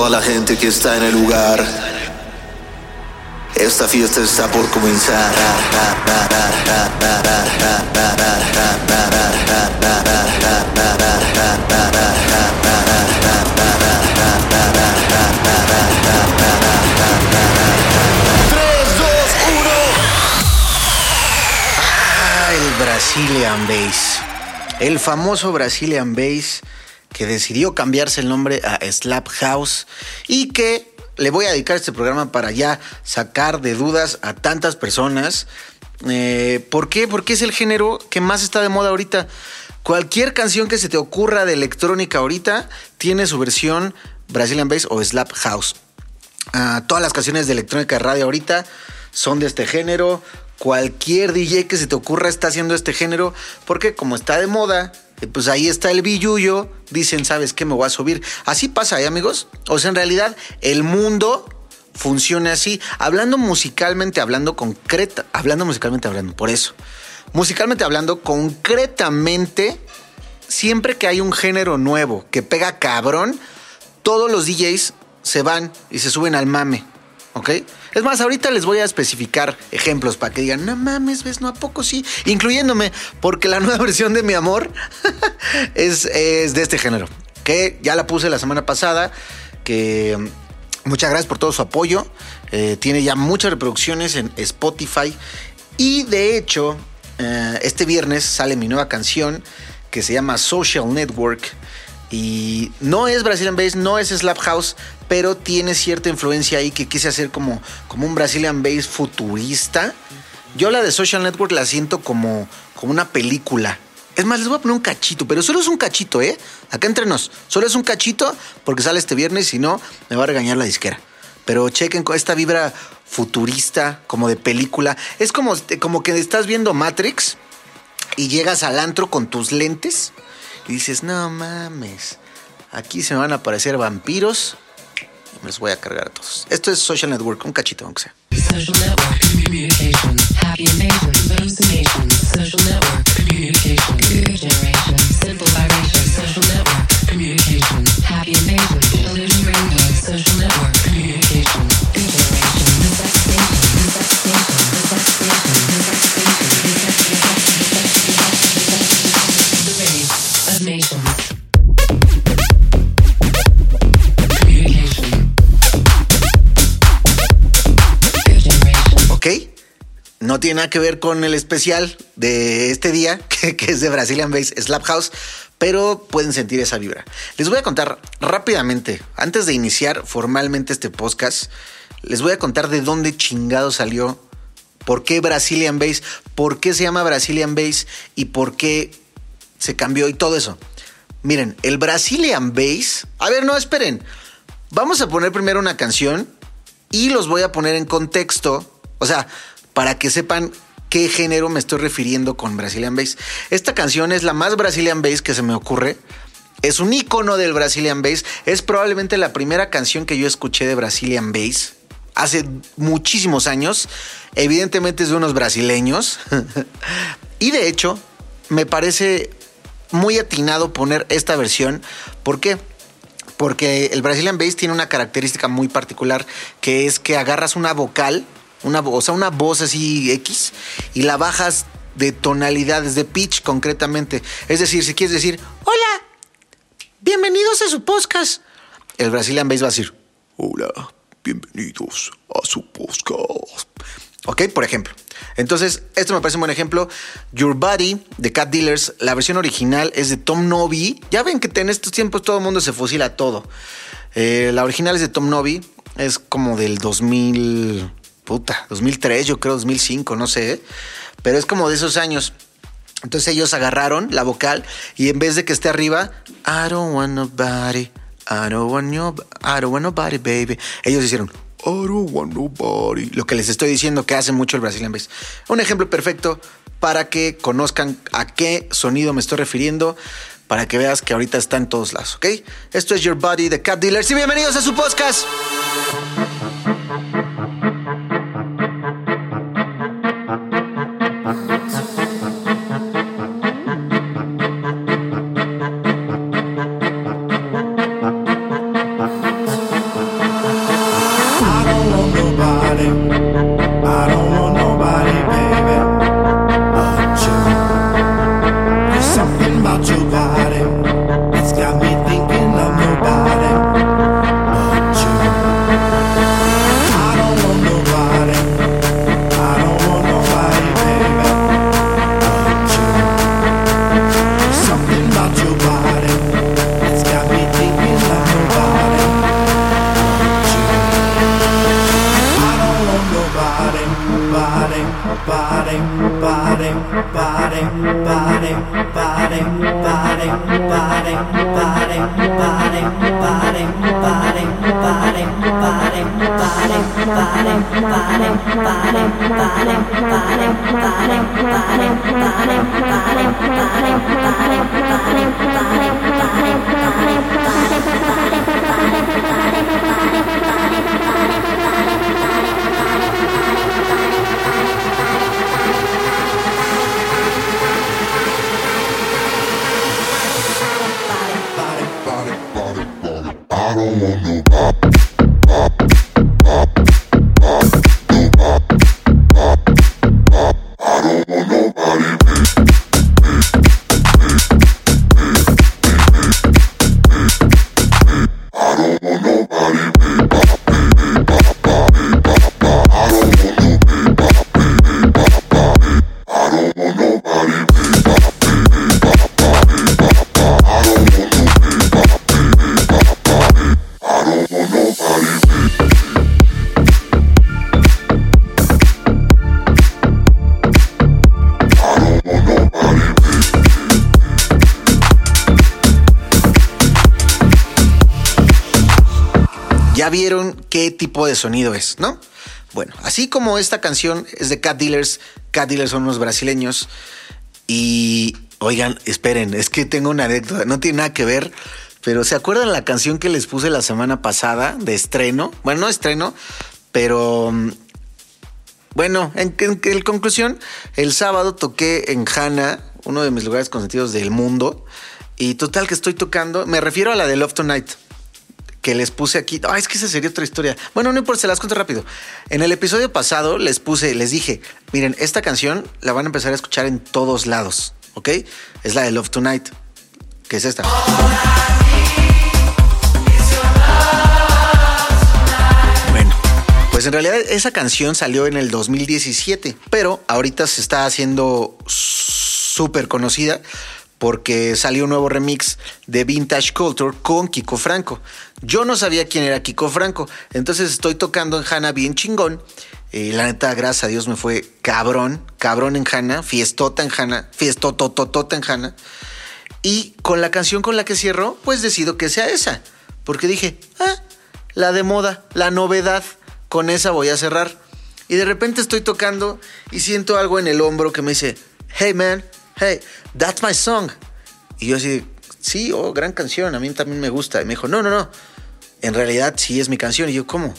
toda la gente que está en el lugar. Esta fiesta está por comenzar. Ah, Brazilian Bass. El famoso Brazilian Bass que decidió cambiarse el nombre a Slap House y que le voy a dedicar este programa para ya sacar de dudas a tantas personas. Eh, ¿Por qué? Porque es el género que más está de moda ahorita. Cualquier canción que se te ocurra de electrónica ahorita tiene su versión Brazilian Bass o Slap House. Ah, todas las canciones de electrónica de radio ahorita son de este género. Cualquier DJ que se te ocurra está haciendo este género porque como está de moda, pues ahí está el billuyo, dicen, ¿sabes qué? Me voy a subir. Así pasa, ¿eh, amigos? O sea, en realidad el mundo funciona así. Hablando musicalmente, hablando concreta, hablando musicalmente, hablando, por eso. Musicalmente hablando, concretamente, siempre que hay un género nuevo que pega cabrón, todos los DJs se van y se suben al mame, ¿ok? Es más, ahorita les voy a especificar ejemplos para que digan, no mames, ves, no a poco sí, incluyéndome, porque la nueva versión de mi amor es, de este género, que ya la puse la semana pasada, que muchas gracias por todo su apoyo, eh, tiene ya muchas reproducciones en Spotify. Y de hecho, eh, este viernes sale mi nueva canción que se llama Social Network. Y no es Brazilian Bass, no es Slap House, pero tiene cierta influencia ahí que quise hacer como, como un Brazilian Bass futurista. Yo la de Social Network la siento como, como una película. Es más, les voy a poner un cachito, pero solo es un cachito, ¿eh? Acá entre nos. Solo es un cachito porque sale este viernes, si no, me va a regañar la disquera. Pero chequen esta vibra futurista, como de película. Es como, como que estás viendo Matrix y llegas al antro con tus lentes y dices, no mames, aquí se me van a aparecer vampiros y me los voy a cargar a todos. Esto es Social Network, un cachito, aunque sea. Social network, communication, happy invasion, hallucination, network, social network, communication, happy social network, communication, No tiene nada que ver con el especial de este día, que, es de Brazilian Bass Slap House, pero pueden sentir esa vibra. Les voy a contar rápidamente, antes de iniciar formalmente este podcast, les voy a contar de dónde chingado salió, por qué Brazilian Bass, por qué se llama Brazilian Bass y por qué se cambió y todo eso. Miren, el Brazilian Bass. A ver, no, esperen. Vamos a poner primero una canción y los voy a poner en contexto. O sea, para que sepan qué género me estoy refiriendo con Brazilian Bass. Esta canción es la más Brazilian Bass que se me ocurre. Es un icono del Brazilian Bass. Es probablemente la primera canción que yo escuché de Brazilian Bass. Hace muchísimos años. Evidentemente es de unos brasileños. y de hecho, me parece muy atinado poner esta versión. ¿Por qué? Porque el Brazilian Bass tiene una característica muy particular que es que agarras una vocal, una, o sea, una voz así X y la bajas de tonalidades, de pitch concretamente. Es decir, si quieres decir, hola, bienvenidos a su podcast, el Brazilian Bass va a decir, hola, bienvenidos a su podcast. ¿Ok? Por ejemplo. Entonces, esto me parece un buen ejemplo. Your Body de Cat Dealers, la versión original es de Tom Novi. Ya ven que en estos tiempos todo el mundo se fusila todo. Eh, la original es de Tom Novi, es como del 2000, puta, 2003, yo creo 2005, no sé, pero es como de esos años. Entonces ellos agarraron la vocal y en vez de que esté arriba, I don't want nobody, I don't want, I don't want nobody, baby. Ellos hicieron, I don't want nobody. Lo que les estoy diciendo que hace mucho el Brazilian Bass. Un ejemplo perfecto para que conozcan a qué sonido me estoy refiriendo, para que veas que ahorita está en todos lados, ¿ok? Esto es Your Body de Cat Dealers y bienvenidos a su podcast. Vieron qué tipo de sonido es, ¿no? Bueno, así como esta canción es de Cat Dealers, Cat Dealers son unos brasileños y oigan, esperen, es que tengo una anécdota, no tiene nada que ver, pero ¿se acuerdan la canción que les puse la semana pasada de estreno? Bueno, no estreno, pero mm, bueno, en, en- en conclusión, el sábado toqué en Hana, uno de mis lugares consentidos del mundo, y total que estoy tocando, me refiero a la de Love Tonight que les puse aquí. Ah, es que esa sería otra historia. Bueno, no importa, se las cuento rápido. En el episodio pasado les puse, les dije, miren, esta canción la van a empezar a escuchar en todos lados, ¿ok? Es la de Love Tonight, que es esta. Bueno, pues en realidad esa canción salió en el 2017, pero ahorita se está haciendo súper conocida porque salió un nuevo remix de Vintage Culture con Kiko Franco. Yo no sabía quién era Kiko Franco, entonces estoy tocando en Hanna bien chingón. Y la neta, gracias a Dios me fue cabrón, cabrón en Hanna, fiestota en Hanna, fiestotototota en Hanna. Y con la canción con la que cierro, pues decido que sea esa. Porque dije, ah, la de moda, la novedad, con esa voy a cerrar. Y de repente estoy tocando y siento algo en el hombro que me dice, hey man, hey, that's my song. Y yo así, sí, oh, gran canción, a mí también me gusta. Y me dijo, no, no, no, en realidad sí es mi canción. Y yo, ¿cómo?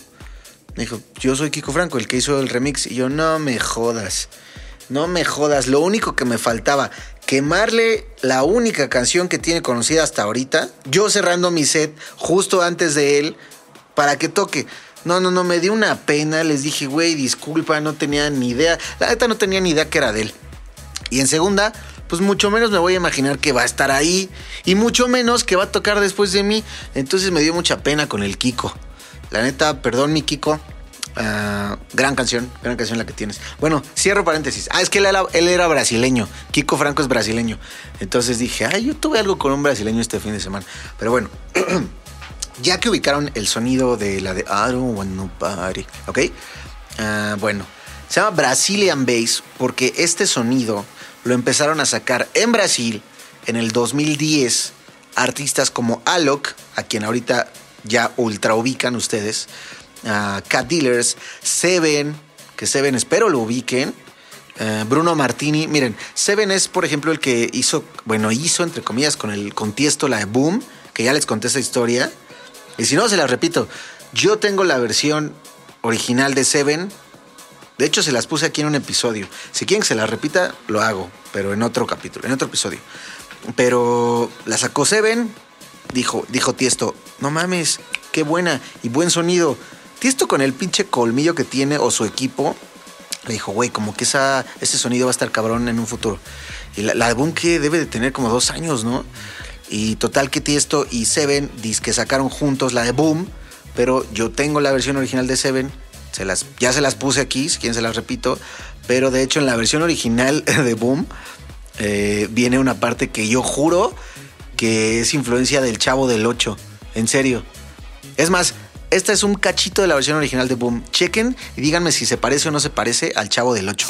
Me dijo, yo soy Kiko Franco, el que hizo el remix. Y yo, no me jodas. No me jodas. Lo único que me faltaba, quemarle la única canción que tiene conocida hasta ahorita. Yo cerrando mi set justo antes de él para que toque. No, no, no, me dio una pena. Les dije, güey, disculpa, no tenía ni idea. La neta no tenía ni idea que era de él. Y en segunda, pues mucho menos me voy a imaginar que va a estar ahí. Y mucho menos que va a tocar después de mí. Entonces me dio mucha pena con el Kiko. La neta, perdón mi Kiko. Ah, gran canción, gran canción la que tienes. Bueno, cierro paréntesis. Ah, es que él era, él era brasileño. Kiko Franco es brasileño. Entonces dije, ay, yo tuve algo con un brasileño este fin de semana. Pero bueno, ya que ubicaron el sonido de la de I don't want ¿ok? Ah, bueno, se llama Brazilian Bass porque este sonido lo empezaron a sacar en Brasil en el 2010 artistas como Alok, a quien ahorita ya ultra ubican ustedes, Cat Dealers, Seven, que Seven espero lo ubiquen, eh, Bruno Martini, miren, Seven es por ejemplo el que hizo, bueno, hizo entre comillas con el contiesto la de Boom, que ya les conté esa historia, y si no, se las repito, yo tengo la versión original de Seven, de hecho, se las puse aquí en un episodio. Si quieren que se las repita, lo hago, pero en otro capítulo, en otro episodio. Pero la sacó Seven, dijo, dijo Tiesto, no mames, qué buena y buen sonido. Tiesto con el pinche colmillo que tiene o su equipo, le dijo, güey, como que esa, ese sonido va a estar cabrón en un futuro. Y la, la Boom que debe de tener como dos años, ¿no? Y total que Tiesto y Seven que sacaron juntos la de Boom, pero yo tengo la versión original de Seven, se las, ya se las puse aquí, si quieren se las repito, pero de hecho en la versión original de Boom eh, viene una parte que yo juro que es influencia del Chavo del 8, en serio. Es más, esta es un cachito de la versión original de Boom. Chequen y díganme si se parece o no se parece al Chavo del 8.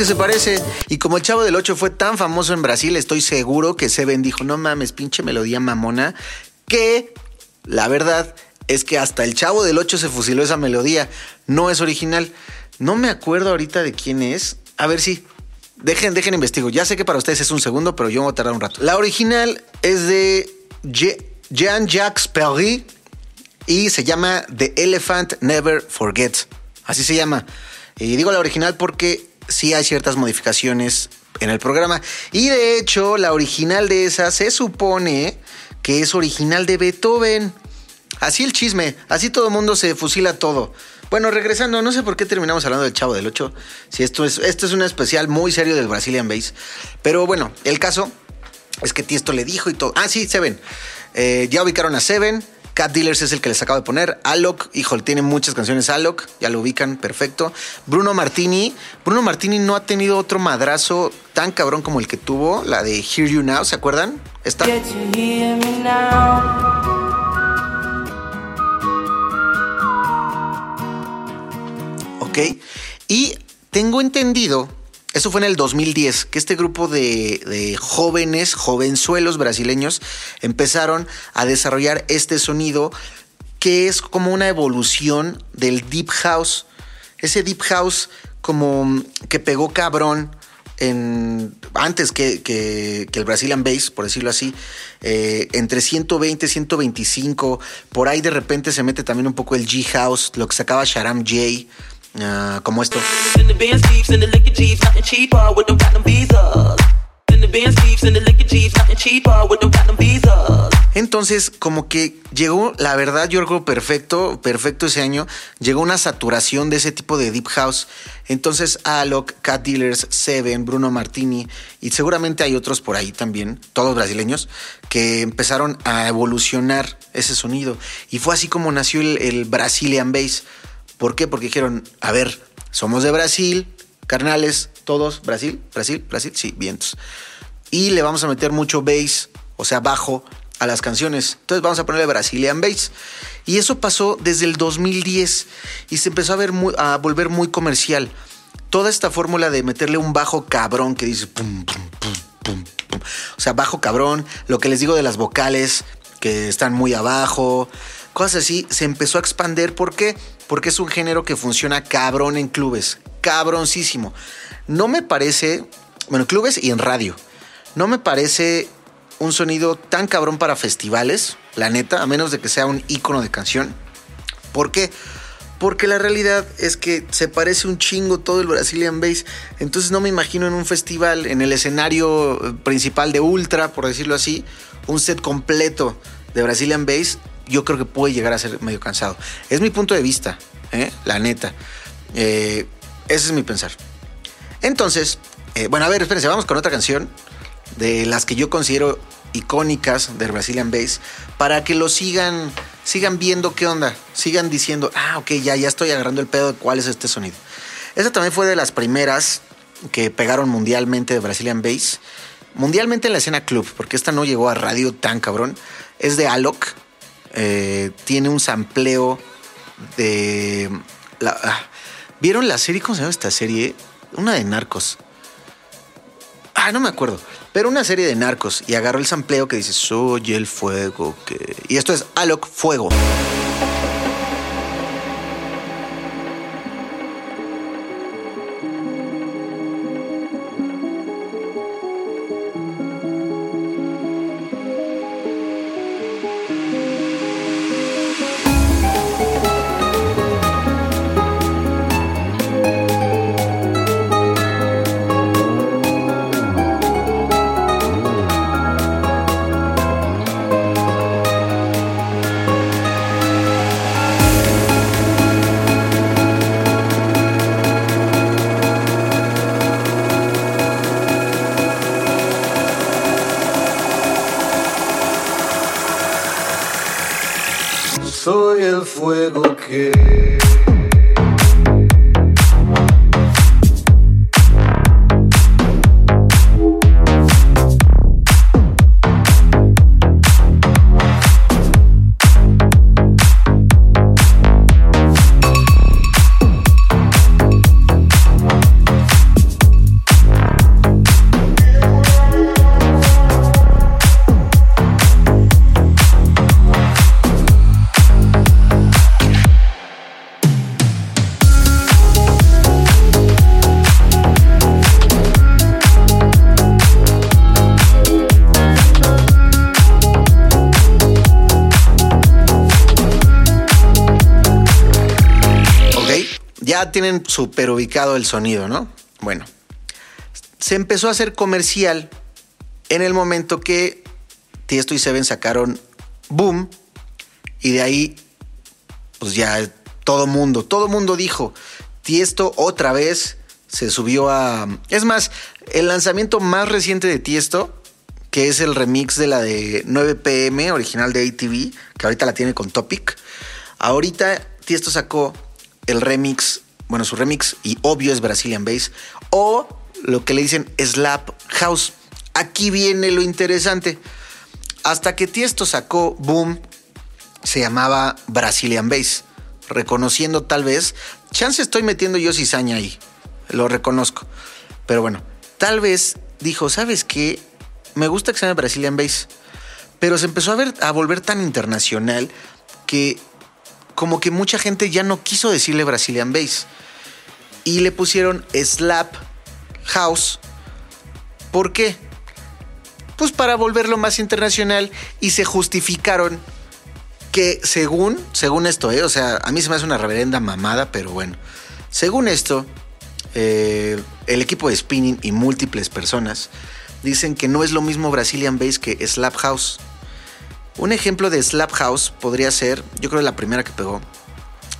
Que se parece. Y como el Chavo del 8 fue tan famoso en Brasil, estoy seguro que Seven dijo, no mames, pinche melodía mamona, que la verdad es que hasta el Chavo del 8 se fusiló esa melodía. No es original. No me acuerdo ahorita de quién es. A ver si. Dejen, dejen investigo. Ya sé que para ustedes es un segundo, pero yo voy a tardar un rato. La original es de Jean-Jacques Perry y se llama The Elephant Never Forgets. Así se llama. Y digo la original porque sí hay ciertas modificaciones en el programa. Y de hecho, la original de esa se supone que es original de Beethoven. Así el chisme, así todo el mundo se fusila todo. Bueno, regresando, no sé por qué terminamos hablando del Chavo del 8. Si esto es, esto es un especial muy serio del Brazilian Bass. Pero bueno, el caso es que Tiesto le dijo y todo. Ah, sí, Seven. Eh, ya ubicaron a Seven. Cat Dealers es el que les acabo de poner. Alok, híjole, tiene muchas canciones Alok, ya lo ubican, perfecto. Bruno Martini. Bruno Martini no ha tenido otro madrazo tan cabrón como el que tuvo, la de Hear You Now, ¿se acuerdan? Está. Ok. Y tengo entendido, eso fue en el 2010, que este grupo de, jóvenes, jovenzuelos brasileños, empezaron a desarrollar este sonido que es como una evolución del Deep House. Ese Deep House como que pegó cabrón en, antes que, que, el Brazilian Bass, por decirlo así, eh, entre 120, 125, por ahí de repente se mete también un poco el G House, lo que sacaba Sharam J. Uh, como esto. Entonces, como que llegó, la verdad, yo creo perfecto, perfecto ese año, llegó una saturación de ese tipo de deep house. Entonces, Alok, Cat Dealers, Seven, Bruno Martini y seguramente hay otros por ahí también, todos brasileños, que empezaron a evolucionar ese sonido. Y fue así como nació el, el Brazilian Bass. ¿Por qué? Porque dijeron, a ver, somos de Brasil, carnales, todos, Brasil, Brasil, Brasil, sí, vientos. Y le vamos a meter mucho bass, o sea, bajo, a las canciones. Entonces vamos a ponerle Brazilian Bass. Y eso pasó desde el 2010 y se empezó a, ver muy, a volver muy comercial. Toda esta fórmula de meterle un bajo cabrón que dice pum, pum, pum, pum, pum. O sea, bajo cabrón, lo que les digo de las vocales que están muy abajo, cosas así, se empezó a expander. ¿Por qué? Porque es un género que funciona cabrón en clubes, cabroncísimo. No me parece, bueno, en clubes y en radio, no me parece un sonido tan cabrón para festivales, la neta, a menos de que sea un icono de canción. ¿Por qué? Porque la realidad es que se parece un chingo todo el Brazilian Bass. Entonces no me imagino en un festival, en el escenario principal de Ultra, por decirlo así, un set completo de Brazilian Bass yo creo que puede llegar a ser medio cansado. Es mi punto de vista, ¿eh? la neta. Eh, ese es mi pensar. Entonces, eh, bueno, a ver, espérense, vamos con otra canción de las que yo considero icónicas del Brazilian Bass para que lo sigan, sigan viendo qué onda, sigan diciendo, ah, ok, ya, ya estoy agarrando el pedo de cuál es este sonido. Esta también fue de las primeras que pegaron mundialmente de Brazilian Bass. Mundialmente en la escena club, porque esta no llegó a radio tan cabrón. Es de Alok, eh, tiene un sampleo de... La, ah, ¿Vieron la serie? ¿Cómo se llama esta serie? Una de narcos. Ah, no me acuerdo. Pero una serie de narcos. Y agarró el sampleo que dice, soy el fuego que... Y esto es Alok Fuego. Tienen súper ubicado el sonido, ¿no? Bueno, se empezó a hacer comercial en el momento que Tiesto y Seven sacaron Boom y de ahí pues ya todo mundo, todo mundo dijo, Tiesto otra vez se subió a... Es más, el lanzamiento más reciente de Tiesto, que es el remix de la de 9 pm, original de ATV, que ahorita la tiene con Topic, ahorita Tiesto sacó el remix, bueno, su remix y obvio es Brazilian Bass, o lo que le dicen Slap House. Aquí viene lo interesante. Hasta que Tiesto sacó Boom, se llamaba Brazilian Bass, reconociendo tal vez, chance estoy metiendo yo cizaña ahí, lo reconozco. Pero bueno, tal vez dijo, ¿sabes qué? Me gusta que se llame Brazilian Bass. Pero se empezó a, ver, a volver tan internacional que como que mucha gente ya no quiso decirle Brazilian Bass. Y le pusieron Slap House. ¿Por qué? Pues para volverlo más internacional y se justificaron que según, según esto, ¿eh? o sea, a mí se me hace una reverenda mamada, pero bueno, según esto, eh, el equipo de spinning y múltiples personas dicen que no es lo mismo Brazilian Bass que Slap House. Un ejemplo de Slap House podría ser, yo creo la primera que pegó,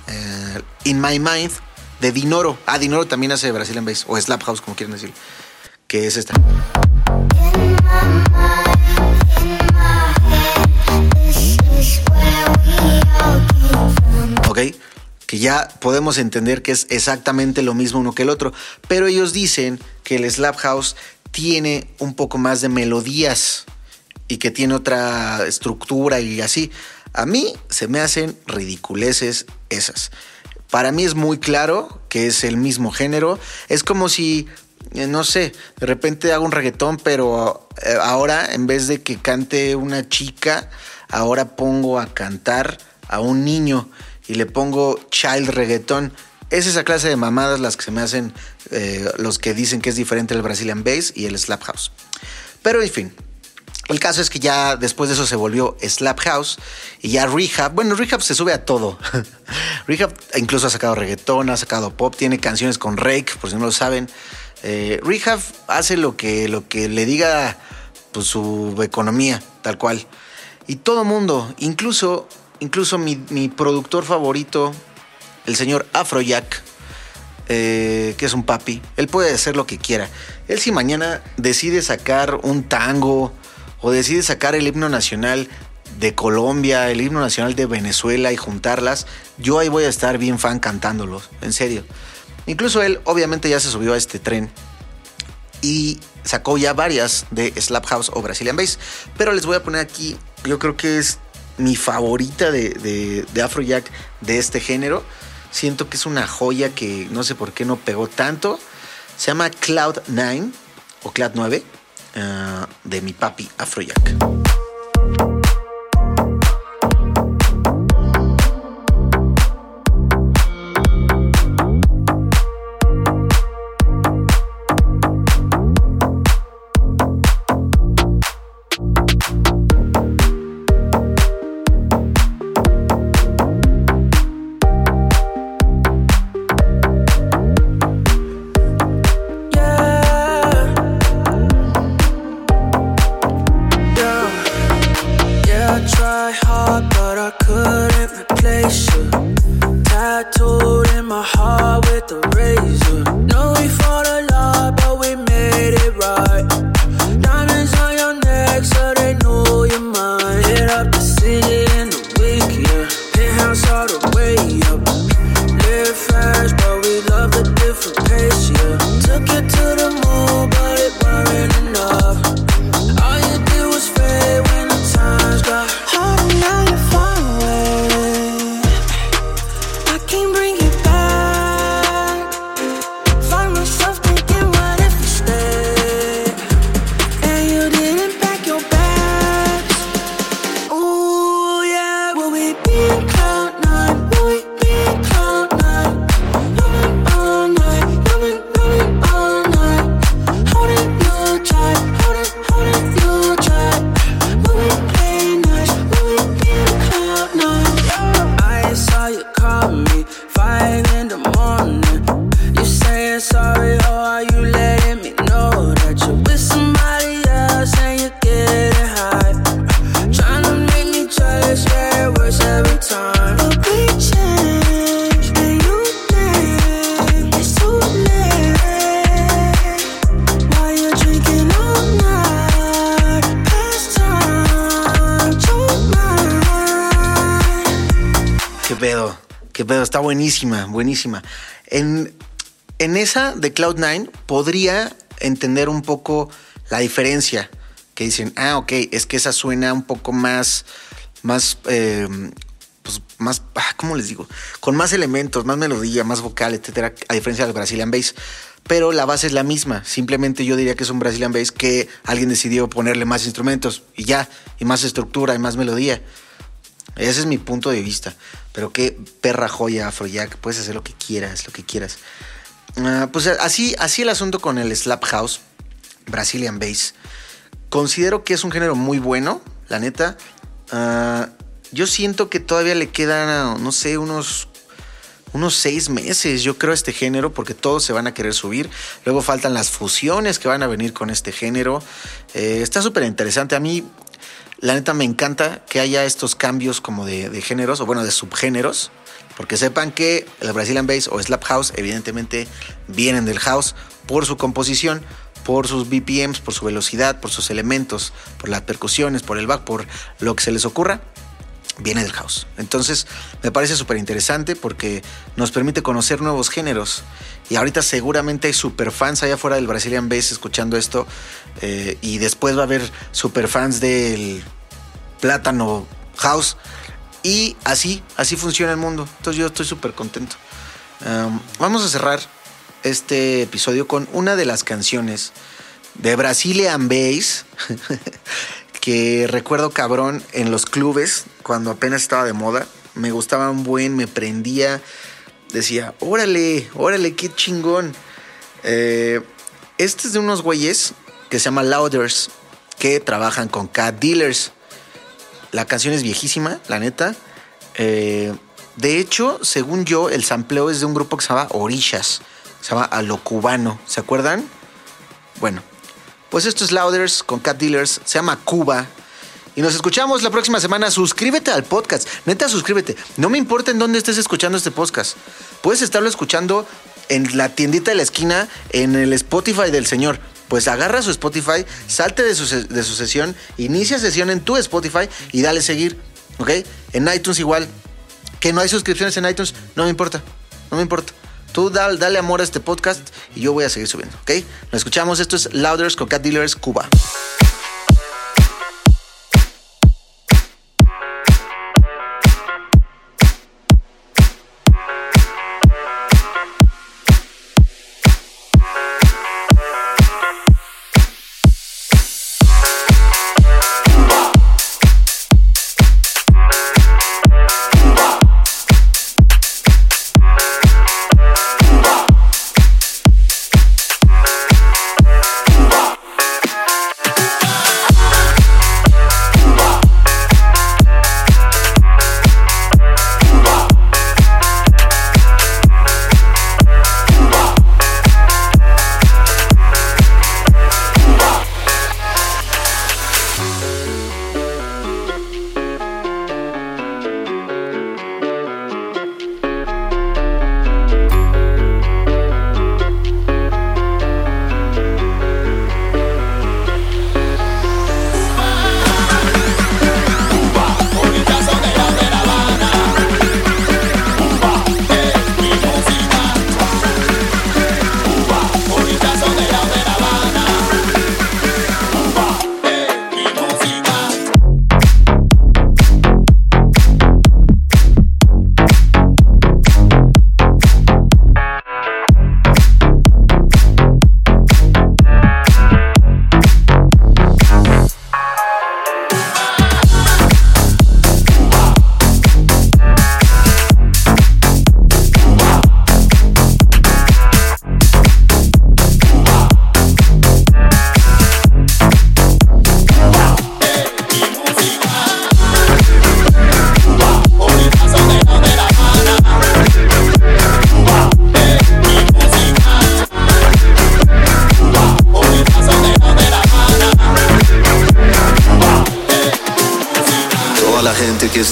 eh, In My Mind de Dinoro. Ah, Dinoro también hace Brazilian Bass, o Slap House, como quieren decir, que es esta. ¿Ok? Que ya podemos entender que es exactamente lo mismo uno que el otro. Pero ellos dicen que el Slap House tiene un poco más de melodías y que tiene otra estructura y así. A mí se me hacen ridiculeces esas. Para mí es muy claro que es el mismo género. Es como si, eh, no sé, de repente hago un reggaetón, pero eh, ahora en vez de que cante una chica, ahora pongo a cantar a un niño y le pongo child reggaetón. Es esa clase de mamadas las que se me hacen eh, los que dicen que es diferente el Brazilian Bass y el Slap House. Pero en fin, el caso es que ya después de eso se volvió Slap House y ya Rehab. Bueno, Rehab se sube a todo. Rehab incluso ha sacado reggaetón, ha sacado pop, tiene canciones con Rake, por si no lo saben. Eh, Rehab hace lo que, lo que le diga pues, su economía, tal cual. Y todo mundo, incluso, incluso mi, productor favorito, el señor Afrojack, eh, que es un papi, él puede hacer lo que quiera. Él si mañana decide sacar un tango o decide sacar el himno nacional de Colombia, el himno nacional de Venezuela y juntarlas, yo ahí voy a estar bien fan cantándolos, en serio. Incluso él obviamente ya se subió a este tren y sacó ya varias de Slap House o Brazilian Bass, pero les voy a poner aquí, yo creo que es mi favorita de, de, de Afrojack de este género. Siento que es una joya que no sé por qué no pegó tanto. Se llama Cloud 9 o Cloud 9 uh, de mi papi Afrojack. Buenísima, buenísima. En, en esa de Cloud9 podría entender un poco la diferencia. Que dicen, ah, ok, es que esa suena un poco más, más, eh, pues más, ah, ¿cómo les digo? Con más elementos, más melodía, más vocal, etcétera, a diferencia del Brazilian Bass. Pero la base es la misma. Simplemente yo diría que es un Brazilian Bass que alguien decidió ponerle más instrumentos y ya, y más estructura y más melodía. Ese es mi punto de vista. Pero qué perra joya, Afrojack. Puedes hacer lo que quieras, lo que quieras. Ah, pues así, así el asunto con el Slap House, Brazilian Bass. Considero que es un género muy bueno, la neta. Ah, yo siento que todavía le quedan, no sé, unos, unos seis meses, yo creo, este género, porque todos se van a querer subir. Luego faltan las fusiones que van a venir con este género. Eh, está súper interesante. A mí, la neta, me encanta que haya estos cambios como de, géneros, o bueno, de subgéneros. Porque sepan que el Brazilian Bass o Slap House, evidentemente, vienen del house por su composición, por sus BPMs, por su velocidad, por sus elementos, por las percusiones, por el back, por lo que se les ocurra, viene del house. Entonces me parece súper interesante porque nos permite conocer nuevos géneros. Y ahorita seguramente hay superfans allá afuera del Brazilian Bass escuchando esto. eh, y después va a haber superfans del Plátano House. Y así, así funciona el mundo. Entonces yo estoy súper contento. Um, vamos a cerrar este episodio con una de las canciones de Brazilian Bass que recuerdo cabrón en los clubes cuando apenas estaba de moda. Me gustaba un buen, me prendía. Decía, órale, órale, qué chingón. Eh, este es de unos güeyes que se llama Louders que trabajan con Cat Dealers. La canción es viejísima, la neta. Eh, de hecho, según yo, el sampleo es de un grupo que se llama Orishas. Se llama A lo Cubano. ¿Se acuerdan? Bueno, pues esto es Louders con Cat Dealers. Se llama Cuba. Y nos escuchamos la próxima semana. Suscríbete al podcast. Neta, suscríbete. No me importa en dónde estés escuchando este podcast. Puedes estarlo escuchando en la tiendita de la esquina, en el Spotify del señor. Pues agarra su Spotify, salte de su, de su sesión, inicia sesión en tu Spotify y dale seguir. ¿Ok? En iTunes igual. Que no hay suscripciones en iTunes, no me importa. No me importa. Tú dale, amor a este podcast y yo voy a seguir subiendo. ¿Ok? Nos escuchamos. Esto es Louders con Cat Dealers Cuba.